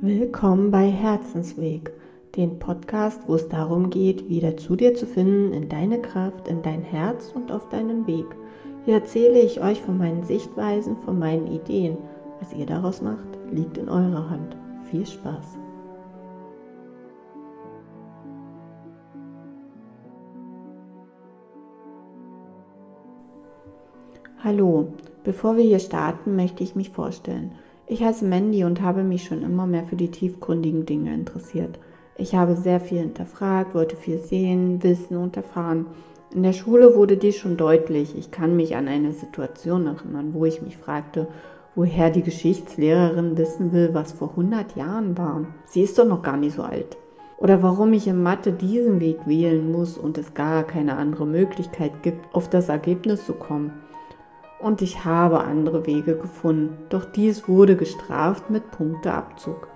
Willkommen bei Herzensweg, den Podcast, wo es darum geht, wieder zu dir zu finden, in deine Kraft, in dein Herz und auf deinen Weg. Hier erzähle ich euch von meinen Sichtweisen, von meinen Ideen. Was ihr daraus macht, liegt in eurer Hand. Viel Spaß! Hallo, bevor wir hier starten, möchte ich mich vorstellen. Ich heiße Mandy und habe mich schon immer mehr für die tiefgründigen Dinge interessiert. Ich habe sehr viel hinterfragt, wollte viel sehen, wissen und erfahren. In der Schule wurde dies schon deutlich. Ich kann mich an eine Situation erinnern, wo ich mich fragte, woher die Geschichtslehrerin wissen will, was vor 100 Jahren war. Sie ist doch noch gar nicht so alt. Oder warum ich in Mathe diesen Weg wählen muss und es gar keine andere Möglichkeit gibt, auf das Ergebnis zu kommen und ich habe andere Wege gefunden, doch dies wurde gestraft mit Punkteabzug.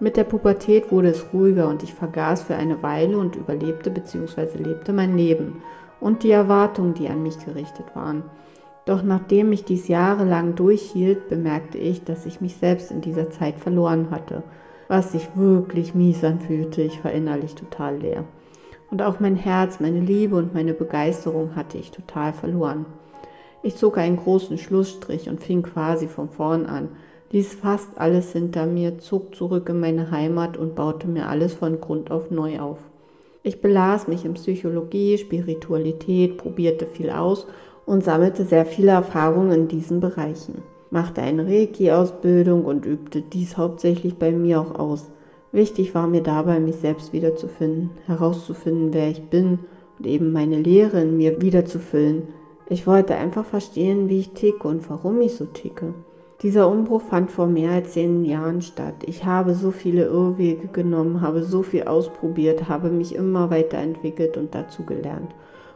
Mit der Pubertät wurde es ruhiger und ich vergaß für eine Weile und überlebte bzw. lebte mein Leben und die Erwartungen, die an mich gerichtet waren. Doch nachdem ich dies jahrelang durchhielt, bemerkte ich, dass ich mich selbst in dieser Zeit verloren hatte, was sich wirklich mies anfühlte. Ich war innerlich total leer. Und auch mein Herz, meine Liebe und meine Begeisterung hatte ich total verloren. Ich zog einen großen Schlussstrich und fing quasi von vorn an, ließ fast alles hinter mir, zog zurück in meine Heimat und baute mir alles von Grund auf neu auf. Ich belas mich in Psychologie, Spiritualität, probierte viel aus und sammelte sehr viele Erfahrungen in diesen Bereichen, machte eine Reiki-Ausbildung und übte dies hauptsächlich bei mir auch aus. Wichtig war mir dabei, mich selbst wiederzufinden, herauszufinden, wer ich bin und eben meine Lehre in mir wiederzufüllen, ich wollte einfach verstehen, wie ich ticke und warum ich so ticke. Dieser Umbruch fand vor mehr als zehn Jahren statt. Ich habe so viele Irrwege genommen, habe so viel ausprobiert, habe mich immer weiterentwickelt und dazu gelernt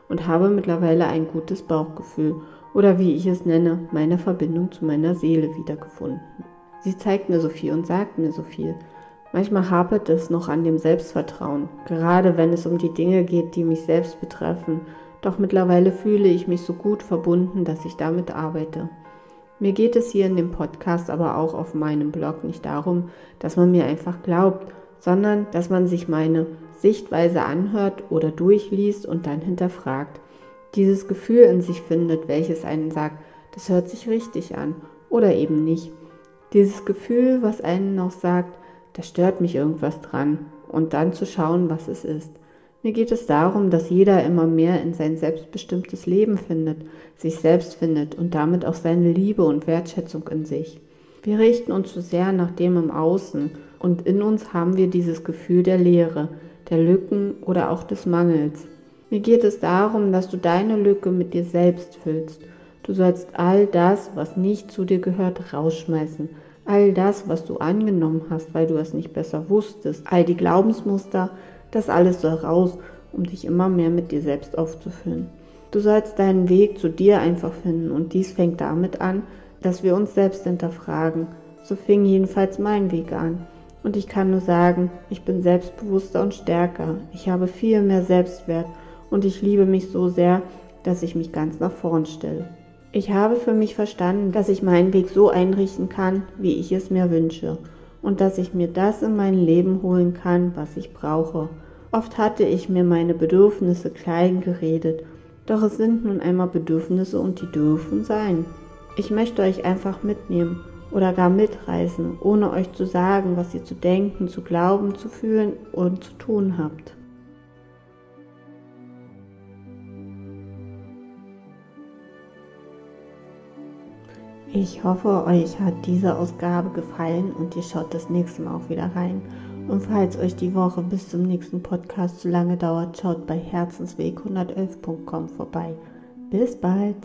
und habe mittlerweile ein gutes Bauchgefühl oder wie ich es nenne, meine Verbindung zu meiner Seele wiedergefunden. Sie zeigt mir so viel und sagt mir so viel. Manchmal hapert es noch an dem Selbstvertrauen, gerade wenn es um die Dinge geht, die mich selbst betreffen doch mittlerweile fühle ich mich so gut verbunden, dass ich damit arbeite. Mir geht es hier in dem Podcast aber auch auf meinem Blog nicht darum, dass man mir einfach glaubt, sondern dass man sich meine Sichtweise anhört oder durchliest und dann hinterfragt. Dieses Gefühl in sich findet, welches einen sagt, das hört sich richtig an oder eben nicht. Dieses Gefühl, was einen noch sagt, da stört mich irgendwas dran und dann zu schauen, was es ist. Mir geht es darum, dass jeder immer mehr in sein selbstbestimmtes Leben findet, sich selbst findet und damit auch seine Liebe und Wertschätzung in sich. Wir richten uns zu sehr nach dem im Außen und in uns haben wir dieses Gefühl der Leere, der Lücken oder auch des Mangels. Mir geht es darum, dass du deine Lücke mit dir selbst füllst. Du sollst all das, was nicht zu dir gehört, rausschmeißen. All das, was du angenommen hast, weil du es nicht besser wusstest. All die Glaubensmuster, das alles soll raus, um dich immer mehr mit dir selbst aufzufüllen. Du sollst deinen Weg zu dir einfach finden und dies fängt damit an, dass wir uns selbst hinterfragen. So fing jedenfalls mein Weg an. Und ich kann nur sagen, ich bin selbstbewusster und stärker. Ich habe viel mehr Selbstwert und ich liebe mich so sehr, dass ich mich ganz nach vorn stelle. Ich habe für mich verstanden, dass ich meinen Weg so einrichten kann, wie ich es mir wünsche und dass ich mir das in mein Leben holen kann, was ich brauche. Oft hatte ich mir meine Bedürfnisse klein geredet, doch es sind nun einmal Bedürfnisse und die dürfen sein. Ich möchte euch einfach mitnehmen oder gar mitreißen, ohne euch zu sagen, was ihr zu denken, zu glauben, zu fühlen und zu tun habt. Ich hoffe, euch hat diese Ausgabe gefallen und ihr schaut das nächste Mal auch wieder rein. Und falls euch die Woche bis zum nächsten Podcast zu lange dauert, schaut bei herzensweg111.com vorbei. Bis bald!